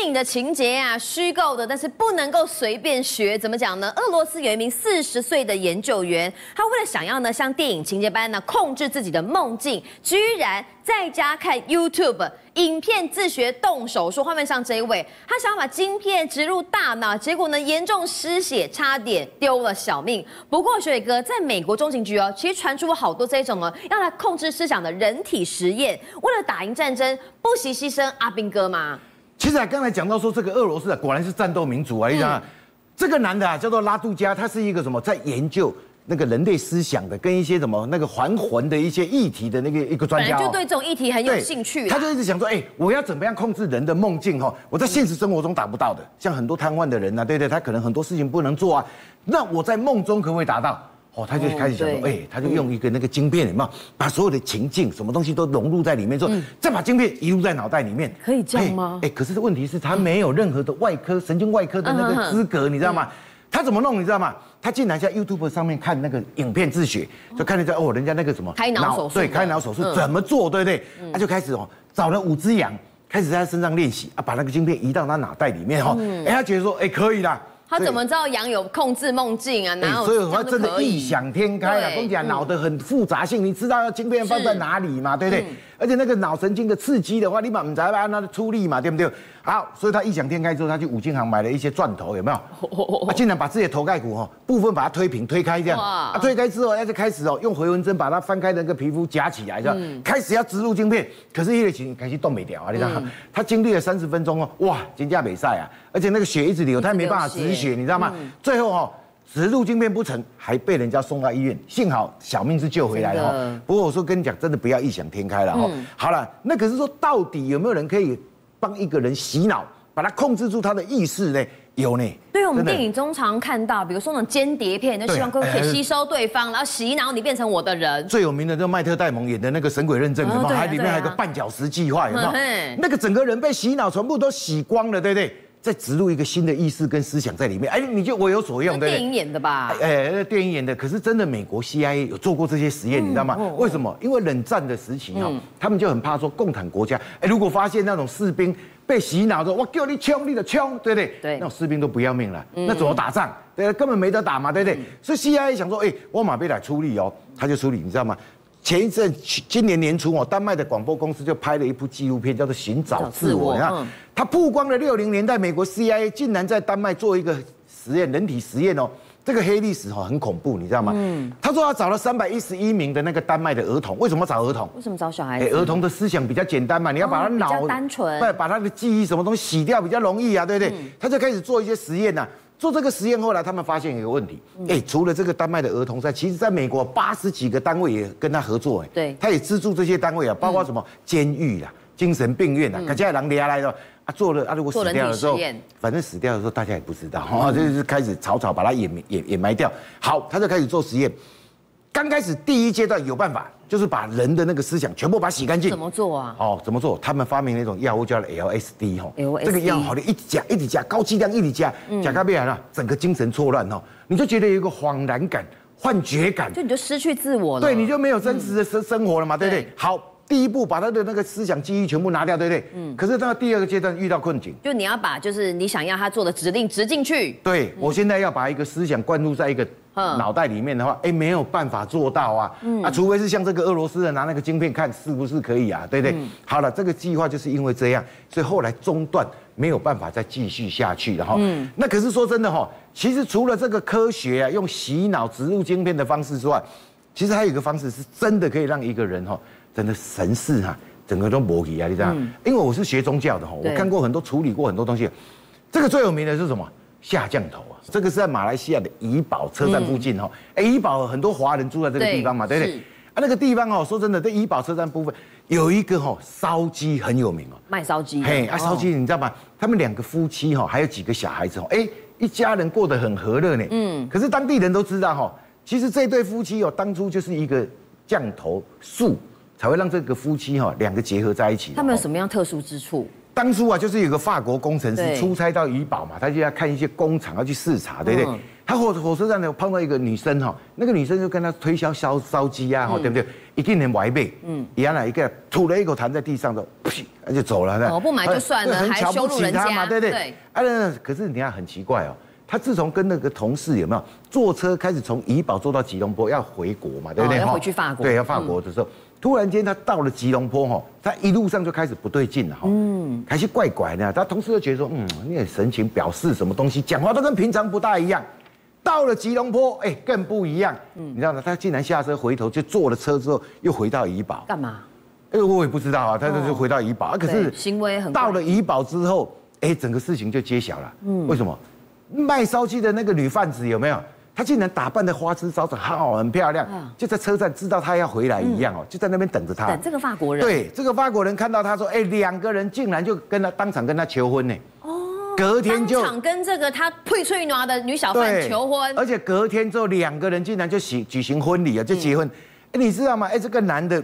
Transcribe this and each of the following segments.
电影的情节啊，虚构的，但是不能够随便学。怎么讲呢？俄罗斯有一名四十岁的研究员，他为了想要呢像电影情节般呢控制自己的梦境，居然在家看 YouTube 影片自学动手术。画面上这一位，他想要把晶片植入大脑，结果呢严重失血，差点丢了小命。不过学伟哥，在美国中情局哦，其实传出了好多这种哦要来控制思想的人体实验，为了打赢战争，不惜牺牲阿兵哥吗？其实啊，刚才讲到说这个俄罗斯啊，果然是战斗民族啊！你想想，这个男的啊，叫做拉杜加，他是一个什么，在研究那个人类思想的，跟一些什么那个还魂的一些议题的那个一个专家，就对这种议题很有兴趣。他就一直想说，哎，我要怎么样控制人的梦境？哈，我在现实生活中达不到的，像很多瘫痪的人呐，对对，他可能很多事情不能做啊，那我在梦中可不可以达到？哦，他就开始想说，哎，他就用一个那个晶片，有没有把所有的情境、什么东西都融入在里面，说再把晶片移入在脑袋里面，可以这样吗？哎，可是问题是，他没有任何的外科、神经外科的那个资格，你知道吗？他怎么弄？你知道吗？他竟然在 YouTube 上面看那个影片自学，就看人家哦，人家那个什么开脑手术，对，开脑手术怎么做，对不对？他就开始哦，找了五只羊，开始在他身上练习啊，把那个晶片移到他脑袋里面哈，哎，他觉得说，哎，可以啦。他怎么知道羊有控制梦境啊？哪有？所以他真的异想天开啊！跟你讲，脑的很复杂性，你知道要晶片放在哪里嘛？对不对？而且那个脑神经的刺激的话，你把唔知道按它的出力嘛，对不对？好，所以他异想天开之后，他去五金行买了一些钻头，有没有？他竟然把自己的头盖骨哈部分把它推平、推开这样。啊，推开之后，他就开始哦，用回纹针把它翻开的那个皮肤夹起来，这样开始要植入晶片。可是叶丽琴开始动没掉啊，你知道吗？他经历了三十分钟哦，哇，金价比赛啊，而且那个血一直流，他也没办法止血，你知道吗？最后哈。植入晶片不成，还被人家送到医院，幸好小命是救回来了哈。不过我说跟你讲，真的不要异想天开了哈。好了，那可是说到底有没有人可以帮一个人洗脑，把他控制住他的意识呢？有呢。对，我们电影中常看到，比如说那种间谍片，就希望可以吸收对方，然后洗脑你变成我的人。最有名的就是麦特戴蒙演的那个《神鬼认证》，有没有？还里面还有个绊脚石计划，有没有？那个整个人被洗脑，全部都洗光了，对不对？再植入一个新的意识跟思想在里面，哎，你就我有所用，对不对？电影演的吧？哎，那电影演的，可是真的，美国 CIA 有做过这些实验，你知道吗？为什么？因为冷战的时期哦，他们就很怕说共产国家，哎，如果发现那种士兵被洗脑的，我叫你冲，你就冲，对不对？对，那种士兵都不要命了，那怎么打仗？对，根本没得打嘛，对不对？所以 CIA 想说，哎，我马贝来出力哦，他就出力，你知道吗？前一阵，今年年初哦，丹麦的广播公司就拍了一部纪录片，叫做《寻找自我》。你看，他曝光了六零年代美国 CIA 竟然在丹麦做一个实验，人体实验哦。这个黑历史哈很恐怖，你知道吗？嗯。他说他找了三百一十一名的那个丹麦的儿童，为什么找儿童？为什么找小孩子？儿童的思想比较简单嘛，你要把他脑单纯，对，把他的记忆什么东西洗掉比较容易啊，对不对？他就开始做一些实验呐。做这个实验后来，他们发现一个问题，哎，除了这个丹麦的儿童在，其实在美国八十几个单位也跟他合作，哎，对，他也资助这些单位啊，包括什么监狱啊、精神病院啊，可这些人下来了啊，做了啊，如果死掉的时候，反正死掉的时候大家也不知道，啊，就是开始草草把它掩掩掩埋掉。好，他就开始做实验。刚开始第一阶段有办法，就是把人的那个思想全部把它洗干净。怎么做啊？哦，怎么做？他们发明了一种药物叫 LSD 哈。这个药好的一直加，一直加，高剂量一直加，加到变了，整个精神错乱哈，你就觉得有一个恍然感、幻觉感，就你就失去自我了。对，你就没有真实的生生活了嘛，对不对？好。第一步把他的那个思想记忆全部拿掉，对不对？嗯。可是到第二个阶段遇到困境，就你要把就是你想要他做的指令植进去。对，我现在要把一个思想灌入在一个脑袋里面的话，哎，没有办法做到啊。嗯。啊，除非是像这个俄罗斯人拿那个晶片看是不是可以啊，对不对？好了，这个计划就是因为这样，所以后来中断，没有办法再继续下去了哈。嗯。那可是说真的哈，其实除了这个科学啊，用洗脑植入晶片的方式之外，其实还有一个方式是真的可以让一个人哈。真的神似哈，整个都模拟啊，你知道？因为我是学宗教的哈，我看过很多处理过很多东西。这个最有名的是什么？下降头啊，这个是在马来西亚的怡保车站附近哈。哎，怡保很多华人住在这个地方嘛，对不对？啊，那个地方哦，说真的，这怡保车站部分有一个哈烧鸡很有名哦，卖烧鸡。嘿，啊烧鸡，你知道吗？他们两个夫妻哈，还有几个小孩子哦，哎，一家人过得很和乐呢。嗯。可是当地人都知道哈，其实这对夫妻哦，当初就是一个降头术。才会让这个夫妻哈两个结合在一起。他们有什么样特殊之处？当初啊，就是有个法国工程师出差到怡保嘛，他就要看一些工厂要去视察，对不对？他火火车站呢碰到一个女生哈，那个女生就跟他推销烧烧鸡啊，对不对？一定很完美，嗯，原来一个吐了一口痰在地上，的噗，他就走了。哦，不买就算了，还瞧不起他嘛，对不对？啊，可是你看很奇怪哦，他自从跟那个同事有没有坐车开始从怡保坐到吉隆坡要回国嘛，对不对？要回去法国，对，要法国的时候。突然间，他到了吉隆坡哈，他一路上就开始不对劲了哈，嗯，开始怪怪的。他同事就觉得说，嗯，你的神情表示什么东西，讲话都跟平常不大一样。到了吉隆坡，哎，更不一样。嗯，你知道吗？他竟然下车回头就坐了车之后，又回到怡保。干嘛？哎，我也不知道啊。他就回到怡保啊，可是行为很到了怡保之后，哎，整个事情就揭晓了。嗯，为什么？卖烧鸡的那个女贩子有没有？他竟然打扮的花枝招展，好，很漂亮，就在车站知道他要回来一样哦，就在那边等着他。等这个法国人。对，这个法国人看到他说，哎，两个人竟然就跟他当场跟他求婚呢。哦。隔天就。当场跟这个他配翠女的女小贩求婚。而且隔天之后，两个人竟然就举举行婚礼啊，就结婚。哎，你知道吗？哎，这个男的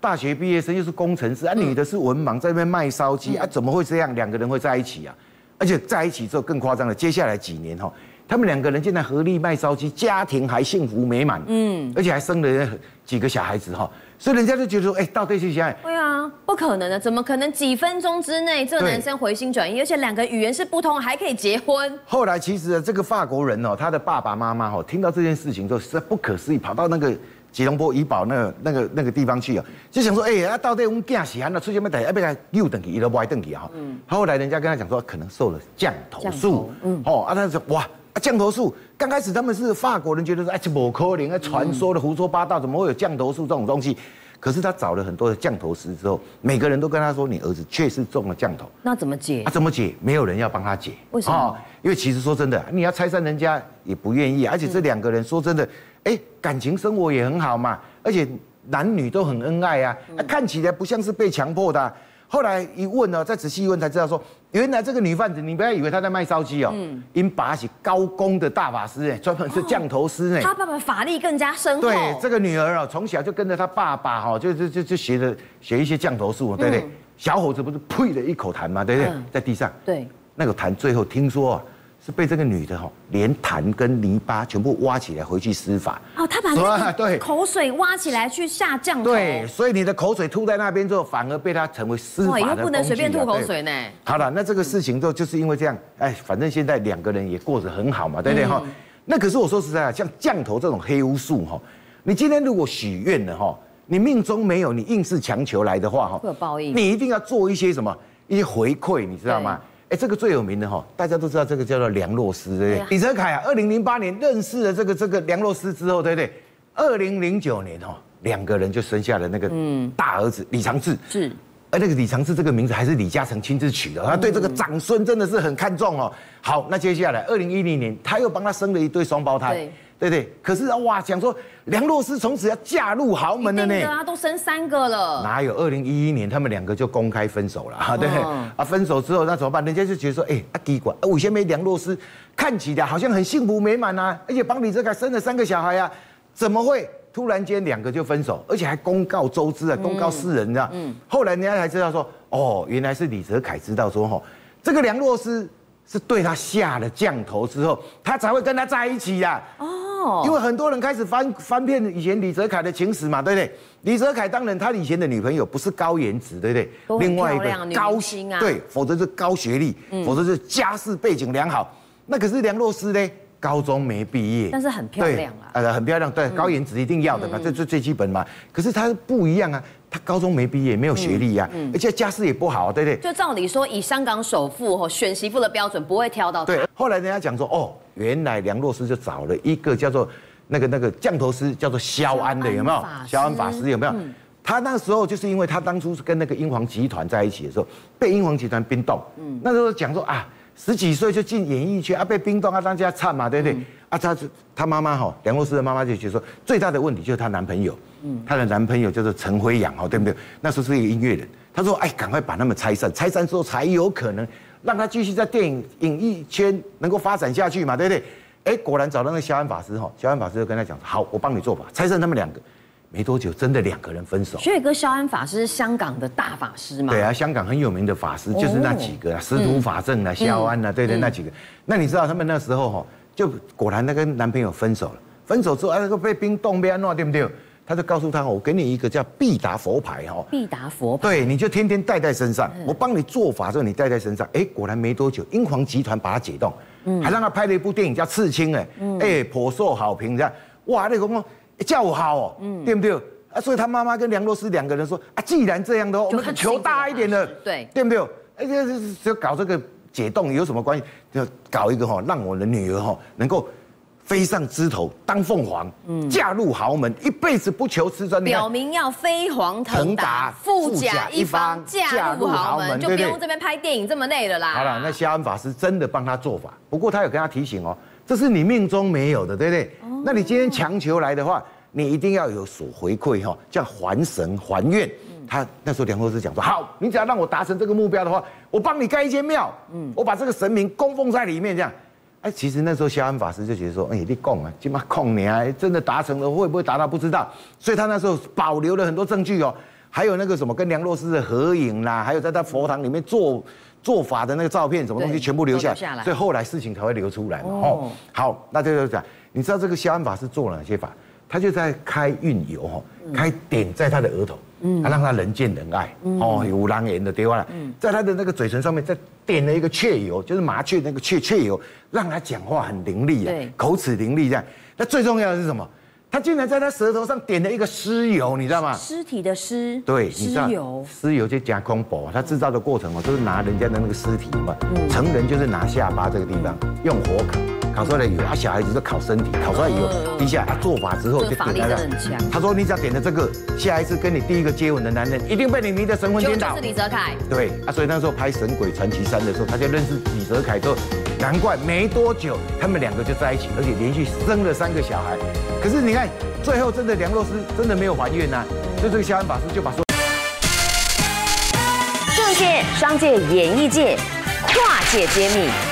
大学毕业生又是工程师啊，女的是文盲，在那边卖烧鸡啊，怎么会这样？两个人会在一起啊？而且在一起之后更夸张了，接下来几年哈。他们两个人现在合力卖烧鸡，家庭还幸福美满，嗯，而且还生了几个小孩子哈，所以人家就觉得说，哎，到底是谁？对啊，不可能的，怎么可能几分钟之内这个男生回心转意，而且两个语言是不通，还可以结婚？后来其实这个法国人哦，他的爸爸妈妈哦，听到这件事情之后，实在不可思议，跑到那个吉隆坡怡保那个那个那个地方去啊，就想说，哎，啊，到底我们家喜欢的出现没得，要不要又等于一个歪等于哈？嗯，后来人家跟他讲说，可能受了降头术，嗯，哦，啊，他说哇。啊，降头术刚开始他们是法国人，觉得说哎，这不可能，啊，传说的胡说八道，怎么会有降头术这种东西？可是他找了很多的降头师之后，每个人都跟他说，你儿子确实中了降头。那怎么解？啊，怎么解？没有人要帮他解。为什么？哦，因为其实说真的，你要拆散人家也不愿意，而且这两个人说真的，哎，感情生活也很好嘛，而且男女都很恩爱啊，啊看起来不像是被强迫的啊。后来一问呢，再仔细一问才知道说，原来这个女贩子，你不要以为她在卖烧鸡哦，因把起高功的大法师哎，专门是降头师哎。他爸爸法力更加深厚。对，这个女儿哦，从小就跟着她爸爸哈，就就就就学着学一些降头术，对不对？小伙子不是呸了一口痰嘛？对不对？在地上。对。那个痰最后听说啊。是被这个女的哈，连痰跟泥巴全部挖起来回去施法。哦，他把那个口水挖起来去下降头。对，所以你的口水吐在那边之后，反而被她成为施法的工具。哇，又不能随便吐口水呢。好了，那这个事情就就是因为这样，哎，反正现在两个人也过得很好嘛，对不对哈？嗯、那可是我说实在啊，像降头这种黑巫术哈，你今天如果许愿了哈，你命中没有，你硬是强求来的话哈，会有报应。你一定要做一些什么一些回馈，你知道吗？哎，这个最有名的哈，大家都知道这个叫做梁洛施，对不对？啊、李泽楷啊，二零零八年认识了这个这个梁洛施之后，对不对？二零零九年哈，两个人就生下了那个大儿子李长治。是，而那个李长治这个名字还是李嘉诚亲自取的，他对这个长孙真的是很看重哦。好，那接下来二零一零年，他又帮他生了一对双胞胎。对对，可是哇，想说梁洛施从此要嫁入豪门了呢。对啊，都生三个了。哪有？二零一一年他们两个就公开分手了，哦、对啊，分手之后那怎么办？人家就觉得说，哎，啊滴管，我先没梁洛施看起来好像很幸福美满啊，而且帮李泽楷生了三个小孩啊，怎么会突然间两个就分手，而且还公告周知啊，公告世人，你知道？嗯。后来人家才知道说，哦，原来是李泽楷知道说，吼，这个梁洛施是对他下了降头之后，他才会跟他在一起呀。哦。因为很多人开始翻翻遍以前李泽楷的情史嘛，对不对？李泽楷当然他以前的女朋友不是高颜值，对不对？另外一个高薪啊，对，否则是高学历，嗯、否则是家世背景良好。那可是梁洛施呢？高中没毕业，但是很漂亮啊，呃，很漂亮，对，高颜值一定要的嘛，这这、嗯、最基本嘛。可是他不一样啊，他高中没毕业，没有学历呀、啊，嗯嗯、而且家世也不好，对不对？就照理说，以香港首富哈选媳妇的标准，不会挑到他。对，后来人家讲说，哦，原来梁洛施就找了一个叫做那个那个降头师，叫做萧安的，有没有？萧安法师有没有？嗯、他那时候就是因为他当初是跟那个英皇集团在一起的时候，被英皇集团冰冻。嗯，那时候讲说啊。十几岁就进演艺圈啊，被冰冻啊，当家唱嘛，对不对？嗯、啊，他他妈妈哈，梁洛施的妈妈就觉得说，最大的问题就是她男朋友，嗯，她的男朋友叫做陈辉阳，哈，对不对？那时候是一个音乐人，她说，哎，赶快把他们拆散，拆散之后才有可能让他继续在电影影艺圈能够发展下去嘛，对不对？哎，果然找到那个肖安法师哈，肖安法师就跟他讲，好，我帮你做法，拆散他们两个。没多久，真的两个人分手。所以哥，肖安法师是香港的大法师嘛？对啊，香港很有名的法师就是那几个啊，司徒法正啊，肖安啊，对对，那几个。那你知道他们那时候哈，就果然她跟男朋友分手了。分手之后，哎，那个被冰冻被安诺，对不对？他就告诉他，我给你一个叫必达佛牌哈。必达佛牌。对，你就天天带在身上。我帮你做法之后，你带在身上。哎，果然没多久，英皇集团把它解冻，还让他拍了一部电影叫《刺青》哎，哎，颇受好评。这样，哇，那个公叫好哦，对不对？啊，所以他妈妈跟梁洛施两个人说啊，既然这样的话，我们就求大一点的，对，对不对？哎，这就搞这个解冻有什么关系？就搞一个哈，让我的女儿哈能够。飞上枝头当凤凰，嫁入豪门，一辈子不求吃穿。表明要飞黄腾达，富甲一方，嫁入豪门，就不用这边拍电影这么累了啦。好了，那谢安法师真的帮他做法，不过他有跟他提醒哦，这是你命中没有的，对不对？那你今天强求来的话，你一定要有所回馈哈，叫还神还愿。他那时候梁洛施讲说，好，你只要让我达成这个目标的话，我帮你盖一间庙，嗯，我把这个神明供奉在里面，这样。哎，其实那时候萧安法师就觉得说，哎，你供啊，今嘛供你啊，真的达成了，会不会达到不知道。所以他那时候保留了很多证据哦，还有那个什么跟梁洛施的合影啦，还有在他佛堂里面做做法的那个照片，什么东西全部留下，来。所以后来事情才会流出来嘛。哦，好，那这就讲，你知道这个萧安法师做了哪些法？他就在开运油哈，开点在他的额头。嗯，他让他人见人爱，哦，有狼言的地方了。嗯，在他的那个嘴唇上面再点了一个雀油，就是麻雀那个雀雀油，让他讲话很伶俐啊，口齿伶俐这样。那最重要的是什么？他竟然在他舌头上点了一个尸油，你知道吗？尸体的尸。对，你知道。尸油。尸油就加空薄，他制造的过程哦，就是拿人家的那个尸体嘛，成人就是拿下巴这个地方用火烤。烤出来以后，啊，小孩子都烤身体，烤出来以后，底下他做法之后就点他了。他说：“你只要点了这个，下一次跟你第一个接吻的男人一定被你迷得神魂颠倒。”就是李泽楷。对啊，所以那时候拍《神鬼传奇三》的时候，他就认识李泽楷之后，难怪没多久他们两个就在一起，而且连续生了三个小孩。可是你看，最后真的梁洛施真的没有还愿呐，所以这个肖恩法师就把说，政界、商界、演艺界跨界揭秘。